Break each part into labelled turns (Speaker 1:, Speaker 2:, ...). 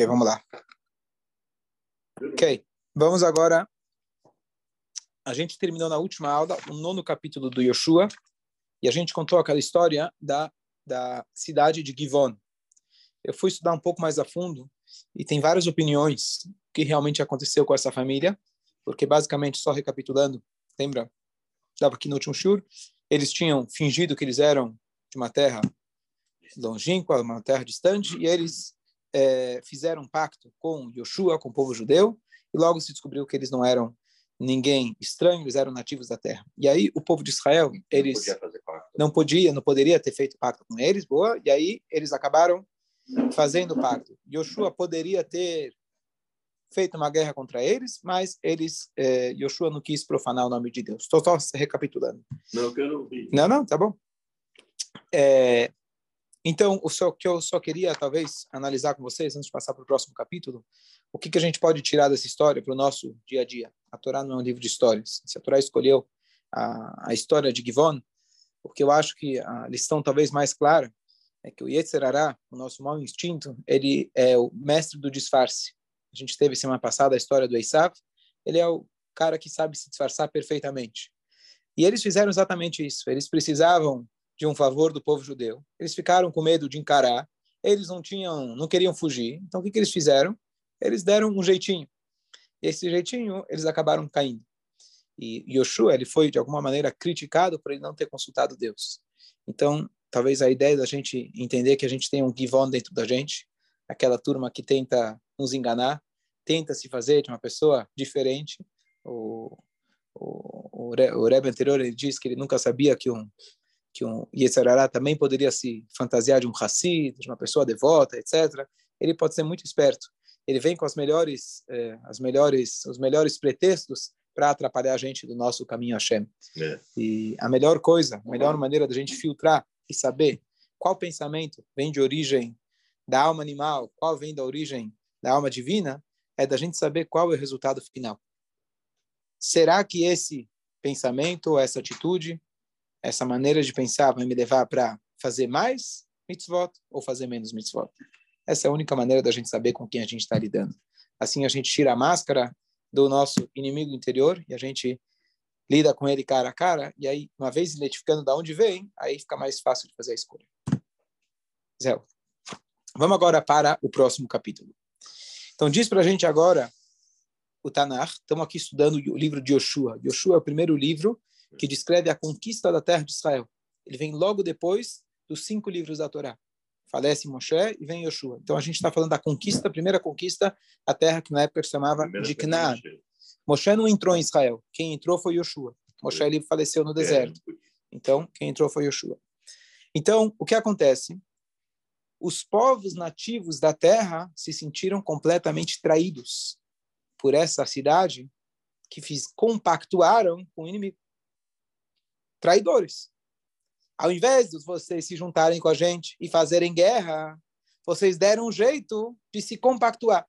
Speaker 1: Ok, vamos lá. Ok, vamos agora. A gente terminou na última aula o nono capítulo do Yoshua e a gente contou aquela história da, da cidade de Givon. Eu fui estudar um pouco mais a fundo e tem várias opiniões que realmente aconteceu com essa família, porque basicamente, só recapitulando, lembra? Estava aqui no último shur, eles tinham fingido que eles eram de uma terra longínqua, uma terra distante, e eles é, fizeram um pacto com Yoshua, com o povo judeu, e logo se descobriu que eles não eram ninguém estranho, eles eram nativos da terra. E aí o povo de Israel, eles não podia, não, podia não poderia ter feito pacto com eles, boa, e aí eles acabaram fazendo pacto. Yoshua poderia ter feito uma guerra contra eles, mas eles, eh, Yoshua não quis profanar o nome de Deus. Estou só recapitulando.
Speaker 2: Não, eu não vi.
Speaker 1: Não, não, tá bom. É, então, o que eu só queria, talvez, analisar com vocês, antes de passar para o próximo capítulo, o que, que a gente pode tirar dessa história para o nosso dia a dia. A Torá não é um livro de histórias. Se a Torá escolheu a, a história de Givon, porque eu acho que a lição talvez mais clara é que o Yetzerará, o nosso mau instinto, ele é o mestre do disfarce. A gente teve semana passada a história do Esav, ele é o cara que sabe se disfarçar perfeitamente. E eles fizeram exatamente isso. Eles precisavam de um favor do povo judeu. Eles ficaram com medo de encarar. Eles não tinham, não queriam fugir. Então o que, que eles fizeram? Eles deram um jeitinho. E esse jeitinho eles acabaram caindo. E Yoshua ele foi de alguma maneira criticado por ele não ter consultado Deus. Então talvez a ideia da gente entender que a gente tem um Givon dentro da gente, aquela turma que tenta nos enganar, tenta se fazer de uma pessoa diferente. O, o, o, o Rebbe anterior ele diz que ele nunca sabia que um que um Yetzirará também poderia se fantasiar de um Hassid, de uma pessoa devota, etc. Ele pode ser muito esperto. Ele vem com as melhores, eh, as melhores, os melhores pretextos para atrapalhar a gente do nosso caminho Hashem. É. E a melhor coisa, a melhor maneira da gente filtrar e saber qual pensamento vem de origem da alma animal, qual vem da origem da alma divina, é da gente saber qual é o resultado final. Será que esse pensamento, essa atitude, essa maneira de pensar vai me levar para fazer mais mitzvot ou fazer menos mitzvot. Essa é a única maneira da gente saber com quem a gente está lidando. Assim a gente tira a máscara do nosso inimigo interior e a gente lida com ele cara a cara, e aí, uma vez identificando de onde vem, aí fica mais fácil de fazer a escolha. Zé. Vamos agora para o próximo capítulo. Então, diz para a gente agora o Tanar. Estamos aqui estudando o livro de Yoshua. Yoshua é o primeiro livro que descreve a conquista da terra de Israel. Ele vem logo depois dos cinco livros da Torá. Falece Moshe e vem Yoshua. Então a gente está falando da conquista, a primeira conquista, a terra que na época se chamava de Canaan. Moshe não entrou em Israel. Quem entrou foi Yoshua. Moshe ele faleceu no deserto. Então quem entrou foi Yoshua. Então o que acontece? Os povos nativos da terra se sentiram completamente traídos por essa cidade que fiz, compactuaram com o inimigo traidores. Ao invés de vocês se juntarem com a gente e fazerem guerra, vocês deram um jeito de se compactuar.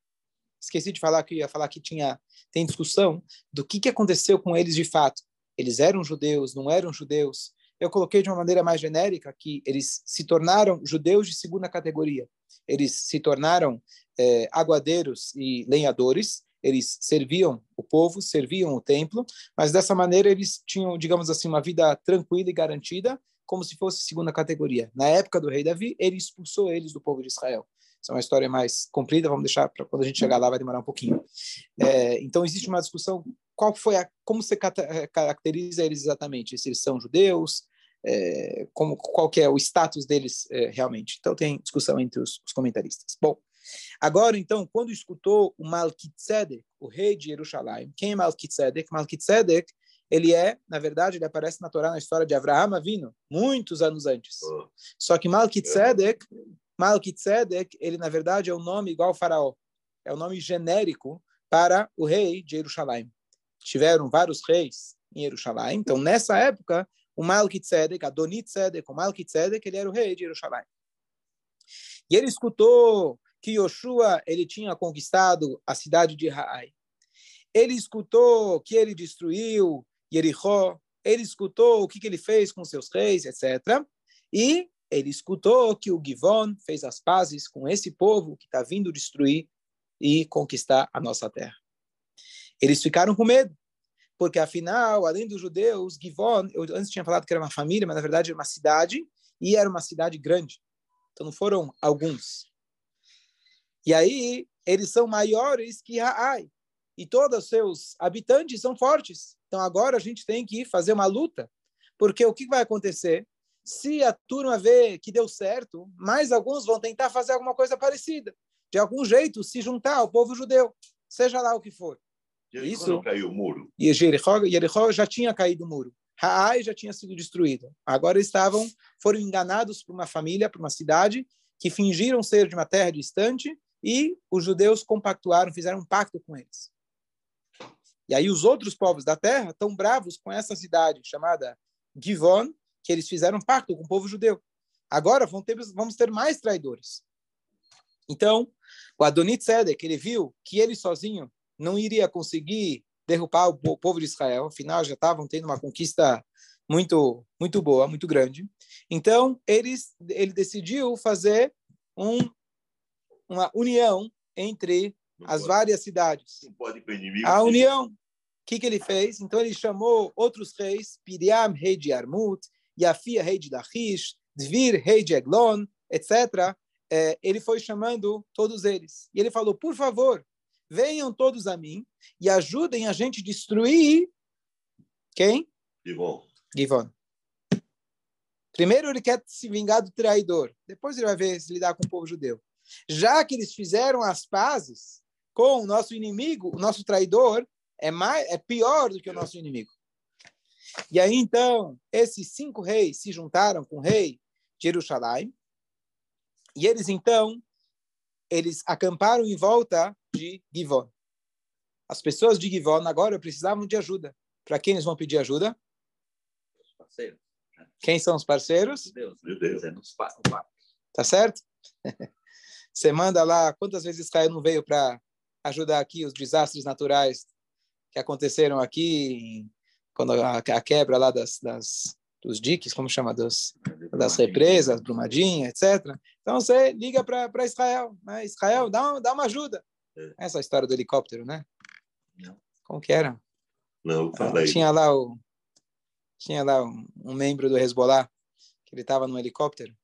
Speaker 1: Esqueci de falar que ia falar que tinha tem discussão do que que aconteceu com eles de fato. Eles eram judeus, não eram judeus. Eu coloquei de uma maneira mais genérica que eles se tornaram judeus de segunda categoria. Eles se tornaram é, aguadeiros e lenhadores eles serviam o povo, serviam o templo, mas dessa maneira eles tinham, digamos assim, uma vida tranquila e garantida, como se fosse segunda categoria. Na época do rei Davi, ele expulsou eles do povo de Israel. Essa é uma história mais comprida, vamos deixar para quando a gente chegar lá, vai demorar um pouquinho. É, então, existe uma discussão, qual foi a, como você caracteriza eles exatamente? Se eles são judeus, é, como, qual que é o status deles é, realmente. Então, tem discussão entre os, os comentaristas. Bom, Agora, então, quando escutou o Malkitzedek, o rei de Jerusalém, quem é Malkitzedek? Malkitzedek, ele é, na verdade, ele aparece na Torá na história de Avraham Avino, muitos anos antes. Oh. Só que Malkitzedek, Malkitzedek, ele na verdade é um nome igual ao faraó. É o um nome genérico para o rei de Jerusalém. Tiveram vários reis em Jerusalém. Então, nessa época, o Malkitzedek, Adonitzedek, o Malkitzedek, ele era o rei de Jerusalém. E ele escutou que Yoshua ele tinha conquistado a cidade de Rai. Ele escutou que ele destruiu Jericó, ele escutou o que, que ele fez com seus reis, etc. E ele escutou que o Givon fez as pazes com esse povo que está vindo destruir e conquistar a nossa terra. Eles ficaram com medo, porque afinal, além dos judeus, Givon, eu antes tinha falado que era uma família, mas na verdade era uma cidade, e era uma cidade grande. Então não foram alguns. E aí, eles são maiores que Raai. E todos os seus habitantes são fortes. Então agora a gente tem que fazer uma luta. Porque o que vai acontecer? Se a turma vê que deu certo, mais alguns vão tentar fazer alguma coisa parecida. De algum jeito, se juntar ao povo judeu, seja lá o que for.
Speaker 2: Jericó Isso. caiu o muro.
Speaker 1: E Jericó, Jericó já tinha caído o muro. Raai já tinha sido destruído. Agora estavam, foram enganados por uma família, por uma cidade, que fingiram ser de uma terra distante e os judeus compactuaram, fizeram um pacto com eles. E aí os outros povos da terra estão bravos com essa cidade chamada Givon, que eles fizeram um pacto com o povo judeu. Agora ter, vamos ter mais traidores. Então, o Adonit Tzedek, ele viu que ele sozinho não iria conseguir derrubar o povo de Israel, afinal já estavam tendo uma conquista muito muito boa, muito grande. Então, eles, ele decidiu fazer um uma união entre não as pode, várias cidades.
Speaker 2: Inimigo,
Speaker 1: a união. O que, que ele fez? Então ele chamou outros reis, Piriam, rei de Armut, Yafia, rei de Lachish, Dvir, rei de Eglon, etc. É, ele foi chamando todos eles. E ele falou, por favor, venham todos a mim e ajudem a gente destruir quem?
Speaker 2: Givon.
Speaker 1: Givon. Primeiro ele quer se vingar do traidor. Depois ele vai ver se lidar com o povo judeu. Já que eles fizeram as pazes com o nosso inimigo, o nosso traidor é mais é pior do que o nosso inimigo. E aí então esses cinco reis se juntaram com o rei de Jerusalém e eles então eles acamparam em volta de Givon. As pessoas de Givon agora precisavam de ajuda. Para quem eles vão pedir ajuda?
Speaker 3: Os parceiros.
Speaker 1: Quem são os parceiros?
Speaker 3: Deus.
Speaker 2: Meu Deus.
Speaker 1: Tá certo? Você manda lá, quantas vezes Israel não veio para ajudar aqui os desastres naturais que aconteceram aqui, quando a, a quebra lá das, das, dos diques, como chama, dos, das represas, Brumadinha, etc. Então você liga para Israel, né? Israel, dá, dá uma ajuda. É. Essa história do helicóptero, né?
Speaker 2: Não.
Speaker 1: Como que era?
Speaker 2: Não, falei.
Speaker 1: Tinha lá o tinha lá um, um membro do Hezbollah que ele estava no helicóptero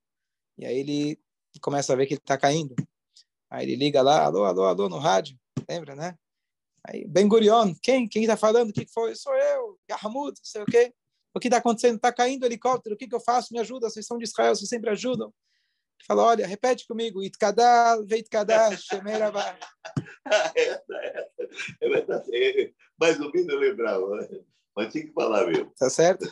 Speaker 1: e aí ele começa a ver que ele está caindo. Aí ele liga lá, alô, alô, alô, no rádio, lembra, né? Aí, Ben Gurion, quem? Quem está falando? O que foi? Sou eu, Yahmud, não sei o quê. O que está acontecendo? Está caindo o helicóptero, o que, que eu faço? Me ajuda, vocês são de Israel, vocês sempre ajudam. Ele fala, olha, repete comigo, Itkadal, Veitkadal, Shemerabá.
Speaker 2: Mais ou menos eu lembrava, né? mas tinha que falar mesmo.
Speaker 1: Tá certo?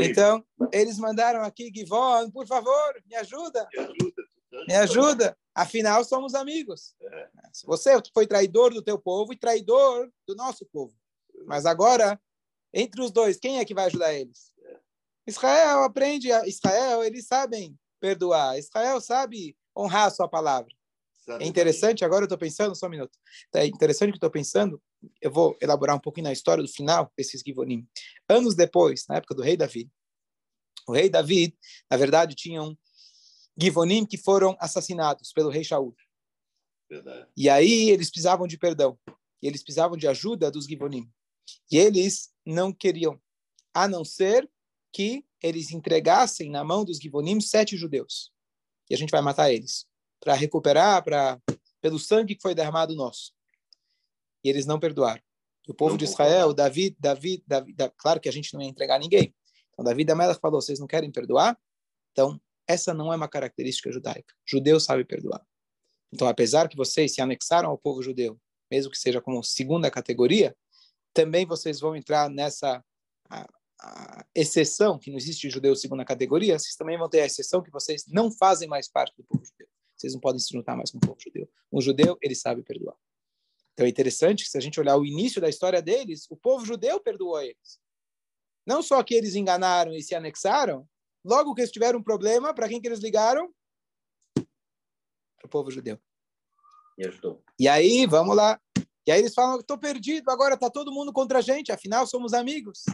Speaker 1: Então, eles mandaram aqui, Givon, por favor, me ajuda.
Speaker 2: Me ajuda.
Speaker 1: Me ajuda. Afinal, somos amigos. É. Você foi traidor do teu povo e traidor do nosso povo. Mas agora, entre os dois, quem é que vai ajudar eles? É. Israel aprende, Israel, eles sabem perdoar. Israel sabe honrar a sua palavra. É interessante, agora eu estou pensando, só um minuto. É interessante que eu estou pensando, eu vou elaborar um pouquinho na história do final desses Givonim. Anos depois, na época do rei Davi, o rei Davi, na verdade, tinha um Givonim que foram assassinados pelo rei Shaul.
Speaker 2: Verdade.
Speaker 1: E aí eles precisavam de perdão. Eles precisavam de ajuda dos Givonim. E eles não queriam, a não ser que eles entregassem na mão dos Givonim sete judeus. E a gente vai matar eles para recuperar para pelo sangue que foi derramado nosso. E eles não perdoaram. O povo não de Israel, Davi, Davi, Davi, Davi, claro que a gente não ia entregar ninguém. Então Davi da Melech falou: vocês não querem perdoar? Então essa não é uma característica judaica. Judeu sabe perdoar. Então, apesar que vocês se anexaram ao povo judeu, mesmo que seja como segunda categoria, também vocês vão entrar nessa a, a exceção, que não existe judeu segunda categoria, vocês também vão ter a exceção que vocês não fazem mais parte do povo judeu. Vocês não podem se juntar mais com o povo judeu. Um judeu, ele sabe perdoar. Então é interessante que se a gente olhar o início da história deles, o povo judeu perdoou eles. Não só que eles enganaram e se anexaram, Logo que eles tiveram um problema, para quem que eles ligaram? Para o povo judeu.
Speaker 3: E ajudou.
Speaker 1: E aí, vamos lá. E aí eles falam, estou perdido, agora está todo mundo contra a gente, afinal somos amigos.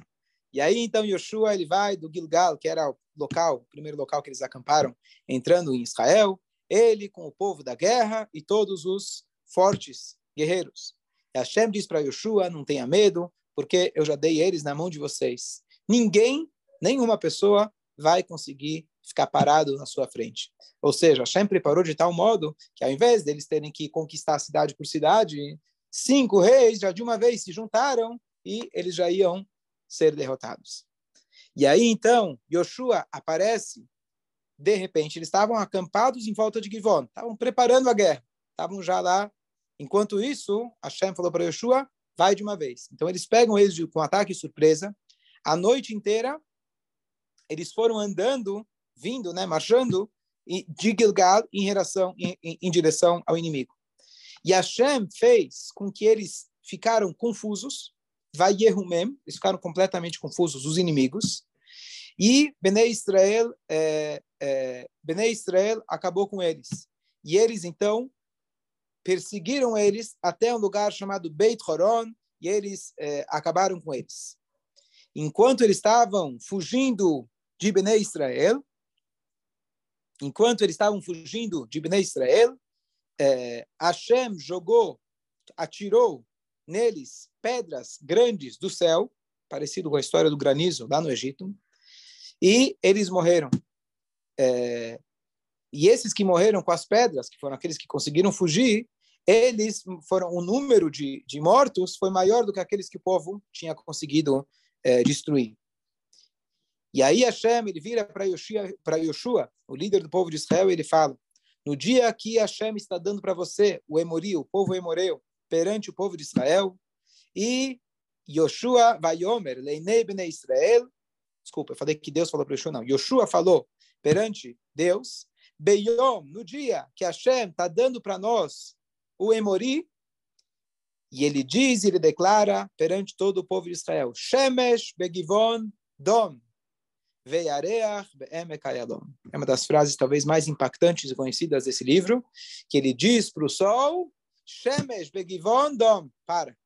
Speaker 1: E aí, então, Yoshua, ele vai do Gilgal, que era o local, o primeiro local que eles acamparam, entrando em Israel, ele com o povo da guerra e todos os fortes guerreiros. E Hashem diz para Yoshua, não tenha medo, porque eu já dei eles na mão de vocês. Ninguém, nenhuma pessoa vai conseguir ficar parado na sua frente. Ou seja, Hashem preparou de tal modo que ao invés deles terem que conquistar cidade por cidade, cinco reis já de uma vez se juntaram e eles já iam ser derrotados. E aí então, Yoshua aparece, de repente, eles estavam acampados em volta de Givon, estavam preparando a guerra, estavam já lá. Enquanto isso, Hashem falou para Yoshua, vai de uma vez. Então eles pegam eles com ataque surpresa, a noite inteira eles foram andando, vindo, né, marchando de Gilgal em, relação, em, em, em direção ao inimigo. E Hashem fez com que eles ficaram confusos, vai Yehumem, eles ficaram completamente confusos, os inimigos, e Bnei Israel, é, é, Bnei Israel acabou com eles. E eles, então, perseguiram eles até um lugar chamado Beit Horon, e eles é, acabaram com eles. Enquanto eles estavam fugindo de Bnei Israel, enquanto eles estavam fugindo de Bnei Israel, é, Hashem jogou, atirou neles pedras grandes do céu, parecido com a história do granizo lá no Egito, e eles morreram. É, e esses que morreram com as pedras, que foram aqueles que conseguiram fugir, eles foram o número de, de mortos foi maior do que aqueles que o povo tinha conseguido é, destruir. E aí Hashem ele vira para Yoshua, o líder do povo de Israel, e ele fala: no dia que Hashem está dando para você o Emori, o povo Emoreu, perante o povo de Israel, e Yoshua vai Omer, Leinei Bnei Israel, desculpa, eu falei que Deus falou para Yoshua, não, Yoshua falou perante Deus, Beyom, no dia que Hashem está dando para nós o Emori, e ele diz, ele declara perante todo o povo de Israel, Shemesh Begivon Dom, é uma das frases talvez mais impactantes e conhecidas desse livro, que ele diz para o sol, Shemesh begivon dom, para.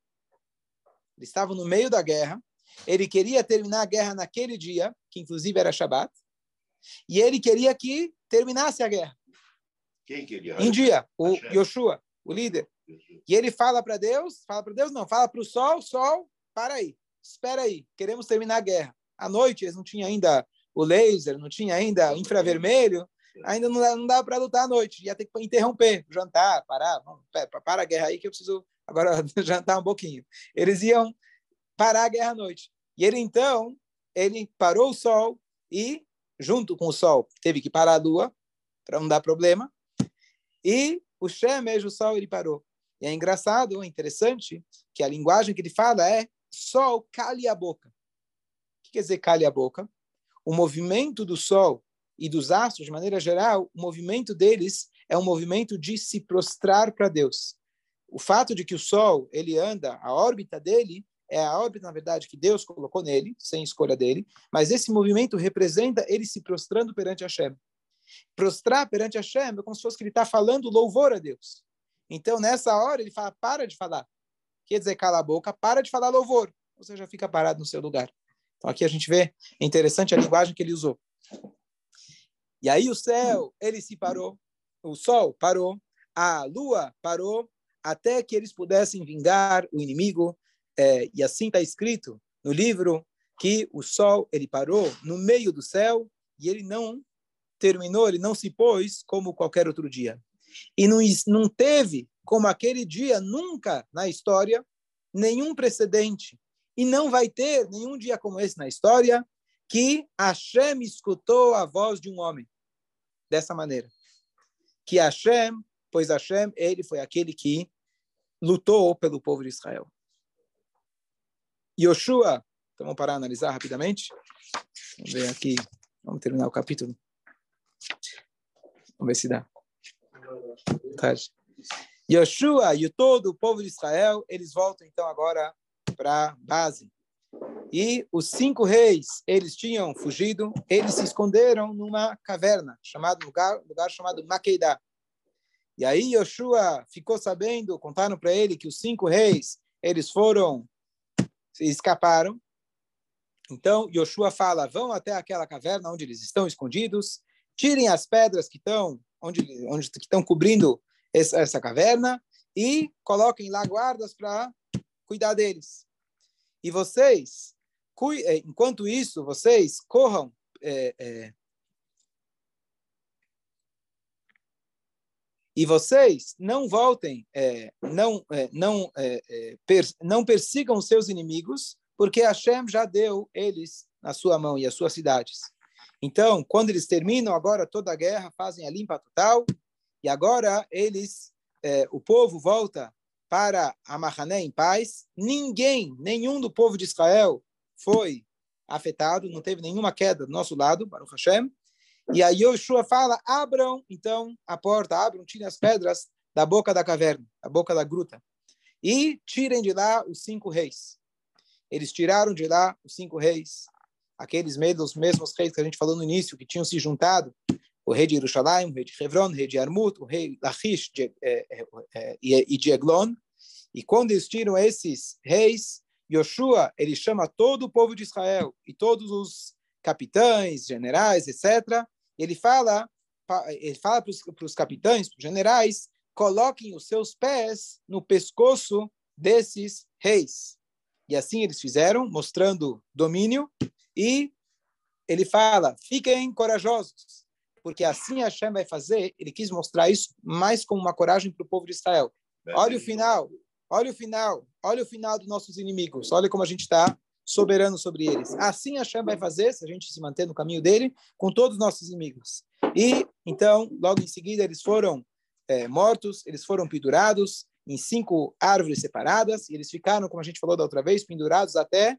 Speaker 1: Eles estavam no meio da guerra, ele queria terminar a guerra naquele dia, que inclusive era Shabat, e ele queria que terminasse a guerra.
Speaker 2: Quem queria?
Speaker 1: Em dia, o Yoshua, o líder. E ele fala para Deus, fala para Deus não, fala para o sol, sol, para aí, espera aí, queremos terminar a guerra. À noite, eles não tinham ainda o laser, não tinha ainda infravermelho, ainda não, não dava para lutar à noite. Ia ter que interromper, jantar, parar. para, para a guerra aí que eu preciso agora jantar um pouquinho. Eles iam parar a guerra à noite. E ele, então, ele parou o sol e, junto com o sol, teve que parar a lua, para não dar problema. E o Shemesh, o sol, ele parou. E é engraçado, é interessante, que a linguagem que ele fala é sol, cale a boca. Quer dizer cale a boca? o movimento do Sol e dos astros, de maneira geral, o movimento deles é um movimento de se prostrar para Deus. O fato de que o Sol ele anda, a órbita dele é a órbita, na verdade, que Deus colocou nele, sem escolha dele, mas esse movimento representa ele se prostrando perante Hashem. Prostrar perante Hashem é como se fosse que ele está falando louvor a Deus. Então, nessa hora, ele fala, para de falar. Quer dizer, cala a boca, para de falar louvor. Você já fica parado no seu lugar. Então aqui a gente vê, é interessante a linguagem que ele usou. E aí o céu, ele se parou, o sol parou, a lua parou, até que eles pudessem vingar o inimigo. É, e assim está escrito no livro que o sol ele parou no meio do céu e ele não terminou, ele não se pôs como qualquer outro dia. E não, não teve, como aquele dia, nunca na história, nenhum precedente e não vai ter nenhum dia como esse na história que Hashem escutou a voz de um homem dessa maneira. Que Hashem, pois Hashem, ele foi aquele que lutou pelo povo de Israel. Yoshua, então vamos parar analisar rapidamente. Vamos ver aqui, vamos terminar o capítulo. Vamos ver se dá. Tarde. Yoshua e todo o povo de Israel, eles voltam então agora para base. E os cinco reis, eles tinham fugido, eles se esconderam numa caverna, chamado lugar, lugar chamado Maqueidá. E aí Yoshua ficou sabendo, contaram para ele que os cinco reis, eles foram, escaparam. Então Yoshua fala, vão até aquela caverna onde eles estão escondidos, tirem as pedras que estão onde, onde que estão cobrindo essa, essa caverna e coloquem lá guardas para cuidar deles. E vocês, eh, enquanto isso, vocês corram é, é, e vocês não voltem, é, não, é, não, é, é per, não persigam seus inimigos, porque Hashem já deu eles na sua mão e as suas cidades. Então, quando eles terminam agora toda a guerra, fazem a limpa total, e agora eles, é, o povo volta para a Mahané em paz. Ninguém, nenhum do povo de Israel foi afetado, não teve nenhuma queda do nosso lado, Baruch Hashem. E aí Yoshua fala, abram então a porta, abram, tirem as pedras da boca da caverna, da boca da gruta, e tirem de lá os cinco reis. Eles tiraram de lá os cinco reis, aqueles mesmos reis que a gente falou no início, que tinham se juntado, o rei de Jerusalém, o rei de Hebron, o rei de Armut, o rei Lachish de, eh, eh, eh, e de Eglon. E quando eles tiram esses reis, Yoshua, ele chama todo o povo de Israel e todos os capitães, generais, etc. Ele fala, ele fala para os capitães, para os generais, coloquem os seus pés no pescoço desses reis. E assim eles fizeram, mostrando domínio. E ele fala: fiquem corajosos, porque assim Hashem vai fazer. Ele quis mostrar isso mais como uma coragem para o povo de Israel. Olha o final, olha o final, olha o final dos nossos inimigos. Olha como a gente está soberano sobre eles. Assim Hashem vai fazer, se a gente se manter no caminho dele, com todos os nossos inimigos. E, então, logo em seguida, eles foram é, mortos, eles foram pendurados em cinco árvores separadas, e eles ficaram, como a gente falou da outra vez, pendurados até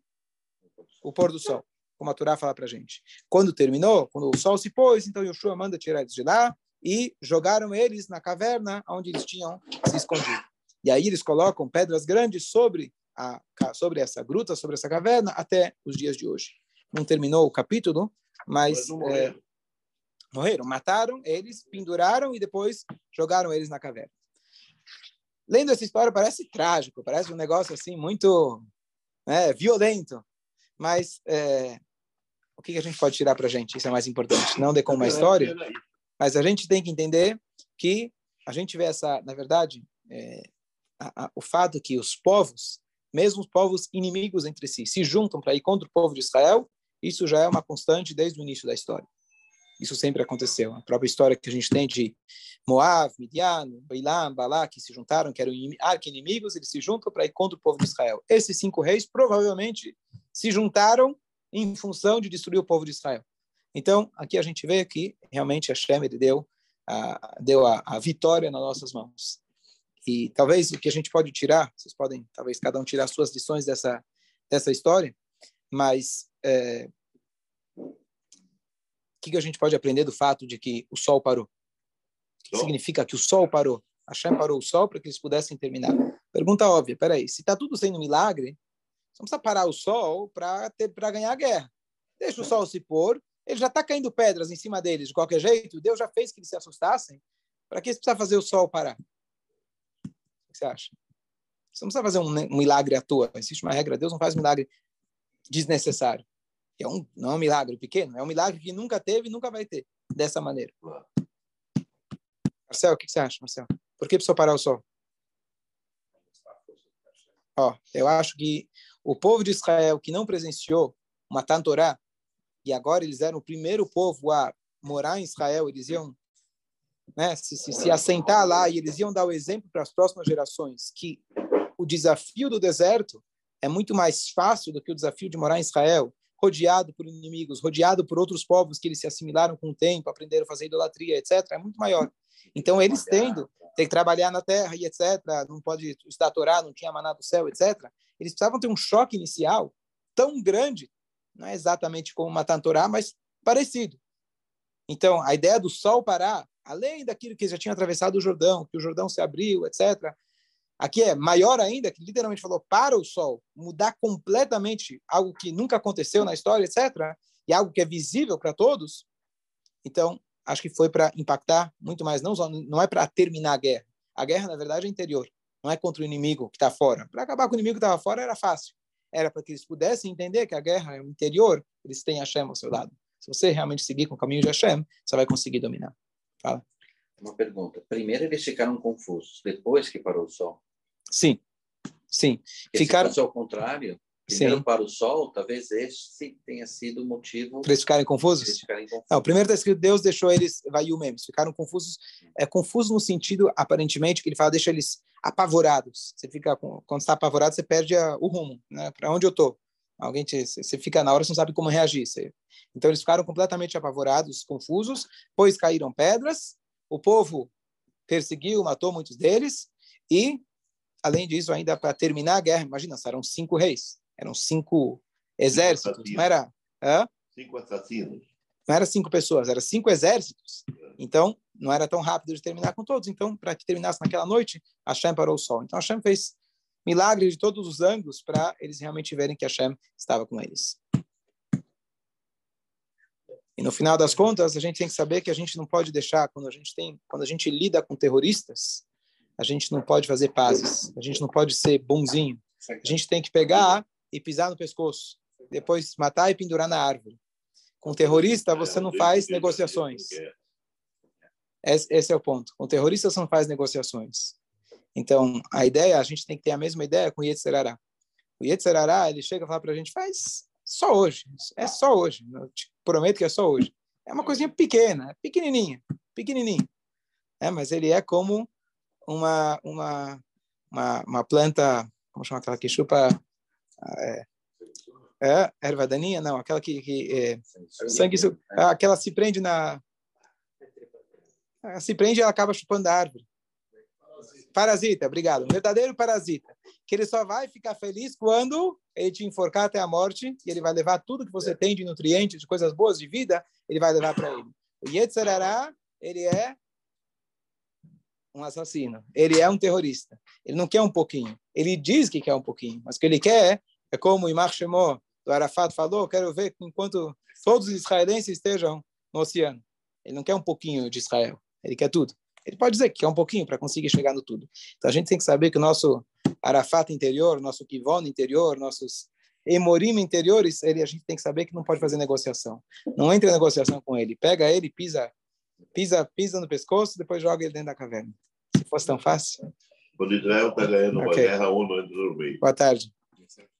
Speaker 1: o pôr do sol, como a Torá fala para a gente. Quando terminou, quando o sol se pôs, então Yoshua manda tirar eles de lá e jogaram eles na caverna onde eles tinham se escondido. E aí eles colocam pedras grandes sobre a, sobre essa gruta, sobre essa caverna, até os dias de hoje. Não terminou o capítulo, mas morreram. É, morreram, mataram eles, penduraram e depois jogaram eles na caverna. Lendo essa história parece trágico, parece um negócio assim muito né, violento, mas é, o que a gente pode tirar para a gente? Isso é mais importante. Não de como uma história, mas a gente tem que entender que a gente vê essa, na verdade, é, a, a, o fato que os povos mesmo os povos inimigos entre si se juntam para ir contra o povo de Israel, isso já é uma constante desde o início da história. Isso sempre aconteceu. A própria história que a gente tem de Moab, Midian, Bailam, Balá, que se juntaram, que eram arqui-inimigos, eles se juntam para ir contra o povo de Israel. Esses cinco reis provavelmente se juntaram em função de destruir o povo de Israel. Então, aqui a gente vê que realmente a Shem deu, a, deu a, a vitória nas nossas mãos. E talvez o que a gente pode tirar, vocês podem, talvez cada um tirar suas lições dessa dessa história, mas é, o que, a gente pode aprender do fato de que o sol parou? O que significa que o sol parou? Hashem parou o sol para que eles pudessem terminar. Pergunta óbvia, peraí, se está tudo sendo milagre, não precisa parar o sol para ganhar a guerra. Deixa o sol se pôr, ele já está caindo pedras em cima deles de qualquer jeito, Deus já fez que eles se assustassem, para que precisa fazer o sol parar? que você acha? Você não precisa fazer um, milagre à toa. Existe uma regra, Deus não faz milagre desnecessário. É um, não é um milagre pequeno, é um milagre que nunca teve e nunca vai ter, dessa maneira. Marcel, o que você acha, Marcel? Por que precisou parar o sol? Ó, eu acho que o povo de Israel que não presenciou uma Tantorá, e agora eles eram o primeiro povo a morar em Israel, eles iam né, se, se, se assentar lá e eles iam dar o exemplo para as próximas gerações que o desafio do deserto é muito mais fácil do que o desafio de morar em Israel, rodeado por inimigos, rodeado por outros povos que eles se assimilaram com o tempo, aprenderam a fazer idolatria, etc., é muito maior. Então, eles tendo, tem que trabalhar na terra e etc., não pode estudar Torá, não tinha maná do céu, etc., eles precisavam ter um choque inicial tão grande, não é exatamente como matar a Torá, mas parecido. Então, a ideia do sol parar além daquilo que já tinha atravessado o Jordão, que o Jordão se abriu, etc. Aqui é maior ainda, que literalmente falou para o sol, mudar completamente algo que nunca aconteceu na história, etc. E algo que é visível para todos. Então, acho que foi para impactar muito mais, não, não é para terminar a guerra. A guerra, na verdade, é interior, não é contra o inimigo que está fora. Para acabar com o inimigo que estava fora era fácil. Era para que eles pudessem entender que a guerra é o interior, eles têm Hashem ao seu lado. Se você realmente seguir com o caminho de Hashem, você vai conseguir dominar. Fala.
Speaker 3: Uma pergunta. Primeiro eles ficaram confusos, depois que parou o sol.
Speaker 1: Sim, sim.
Speaker 3: Porque
Speaker 1: Ficaram-
Speaker 3: Se fosse ao contrário, primeiro
Speaker 1: Sim.
Speaker 3: para o sol, talvez esse tenha sido o motivo
Speaker 1: Para eles ficarem confusos?
Speaker 3: eles ficarem confusos.
Speaker 1: Não, primeiro está escrito Deus deixou eles vaiu mesmo, ficaram confusos. É confuso no sentido aparentemente que ele fala deixa eles apavorados. Você fica com- quando está apavorado você perde a- o rumo, né? Para onde eu tô? Alguém te, você fica na hora você não sabe como reagir. Você- então eles ficaram completamente apavorados, confusos, pois caíram pedras. O povo perseguiu, matou muitos deles e além disso ainda para terminar a guerra, imagina, eram cinco reis, eram cinco exércitos, não era? Hã?
Speaker 2: Cinco assassinos.
Speaker 1: Não era cinco pessoas, era cinco exércitos. Então, não era tão rápido de terminar com todos. Então, para que terminasse naquela noite, Hashem parou o sol. Então, Hashem fez milagres de todos os ângulos para eles realmente verem que Hashem estava com eles. E no final das contas, a gente tem que saber que a gente não pode deixar, quando a gente tem, quando a gente lida com terroristas, a gente não pode fazer pazes, a gente não pode ser bonzinho. A gente tem que pegar e pisar no pescoço, depois matar e pendurar na árvore. Com terrorista, você não faz negociações. Esse, esse é o ponto. Com terrorista, você não faz negociações. Então, a ideia, a gente tem que ter a mesma ideia com o Yetzerará. O Yetzerará, ele chega a falar para a gente, faz só hoje. É só hoje. Eu te prometo que é só hoje. É uma coisinha pequena, pequenininha, pequenininha. É, mas ele é como uma, uma, uma, uma planta, como chama aquela que chupa... É, é, erva daninha? Não, aquela que... que é, sangue, ah, aquela se prende na... Ela se prende e ela acaba chupando a árvore. Parasita, obrigado. Um verdadeiro parasita. Que ele só vai ficar feliz quando ele te enforcar até a morte e ele vai levar tudo que você tem de nutrientes, de coisas boas de vida, ele vai levar para ele. O Yetzerará, ele é um assassino. Ele é um terrorista. Ele não quer um pouquinho. Ele diz que quer um pouquinho, mas o que ele quer é como o Imar Shemó do Arafat falou, quero ver enquanto todos os israelenses estejam no oceano. Ele não quer um pouquinho de Israel, ele quer tudo. Ele pode dizer que quer um pouquinho para conseguir chegar no tudo. Então a gente tem que saber que o nosso Arafat interior, nosso Kivon interior, nossos Emorim interiores, ele, a gente tem que saber que não pode fazer negociação. Não entre em negociação com ele. Pega ele, pisa, pisa, pisa no pescoço, depois joga ele dentro da caverna. Se fosse tão fácil.
Speaker 2: Quando Israel está ganhando uma
Speaker 1: Ok.
Speaker 2: guerra, ONU entra no meio.
Speaker 1: Boa tarde.